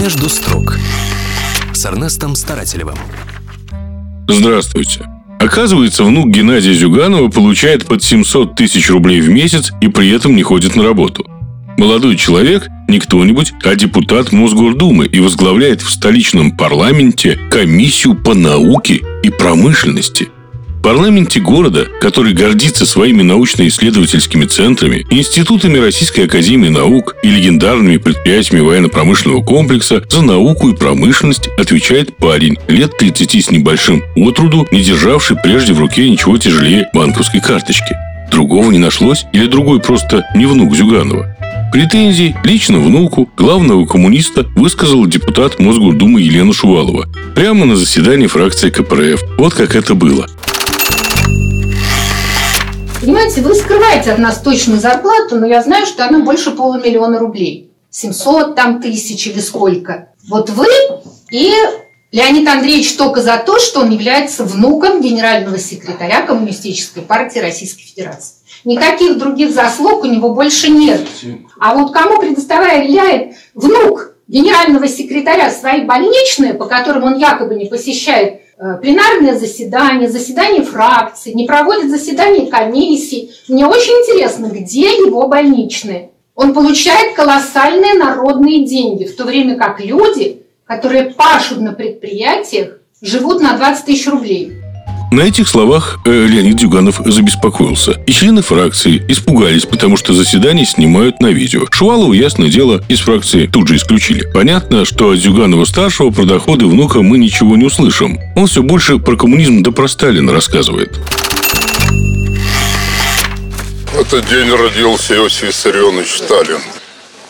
Между строк с Эрнестом Старателевым. Здравствуйте. Оказывается, внук Геннадия Зюганова получает под 700 тысяч рублей в месяц и при этом не ходит на работу. Молодой человек не кто-нибудь, а депутат Мосгордумы и возглавляет в столичном парламенте комиссию по науке и промышленности. Парламенте города, который гордится своими научно-исследовательскими центрами, институтами Российской Академии Наук и легендарными предприятиями военно-промышленного комплекса, за науку и промышленность отвечает парень лет 30 с небольшим от труду, не державший прежде в руке ничего тяжелее банковской карточки. Другого не нашлось или другой просто не внук Зюганова? Претензии лично внуку главного коммуниста высказал депутат Мосгордумы Елена Шувалова прямо на заседании фракции КПРФ. Вот как это было. Понимаете, вы скрываете от нас точную зарплату, но я знаю, что она больше полумиллиона рублей. 700 там тысяч или сколько. Вот вы и Леонид Андреевич только за то, что он является внуком генерального секретаря Коммунистической партии Российской Федерации. Никаких других заслуг у него больше нет. А вот кому предоставляет внук генерального секретаря свои больничные, по которым он якобы не посещает э, пленарные заседания, заседания фракции, не проводит заседания комиссий. Мне очень интересно, где его больничные. Он получает колоссальные народные деньги, в то время как люди, которые пашут на предприятиях, живут на 20 тысяч рублей. На этих словах э, Леонид Дюганов забеспокоился. И члены фракции испугались, потому что заседание снимают на видео. Шувалову, ясное дело, из фракции тут же исключили. Понятно, что от Зюганова-старшего про доходы внука мы ничего не услышим. Он все больше про коммунизм да про Сталина рассказывает. В этот день родился Иосиф Виссарионович Сталин.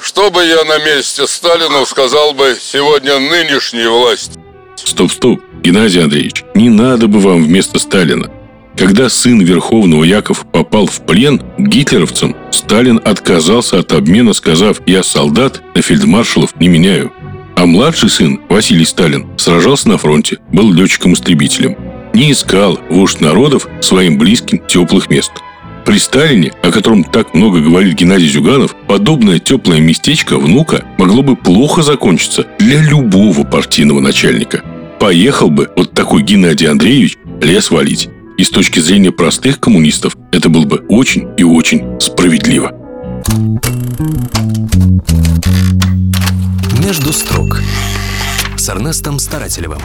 Что бы я на месте Сталина сказал бы сегодня нынешней власти? Стоп, стоп. Геннадий Андреевич, не надо бы вам вместо Сталина. Когда сын Верховного Яков попал в плен гитлеровцам, Сталин отказался от обмена, сказав «Я солдат, на фельдмаршалов не меняю». А младший сын, Василий Сталин, сражался на фронте, был летчиком-истребителем. Не искал вождь народов своим близким теплых мест. При Сталине, о котором так много говорит Геннадий Зюганов, подобное теплое местечко внука могло бы плохо закончиться для любого партийного начальника – поехал бы вот такой Геннадий Андреевич лес валить. И с точки зрения простых коммунистов это было бы очень и очень справедливо. Между строк с Эрнестом Старателевым.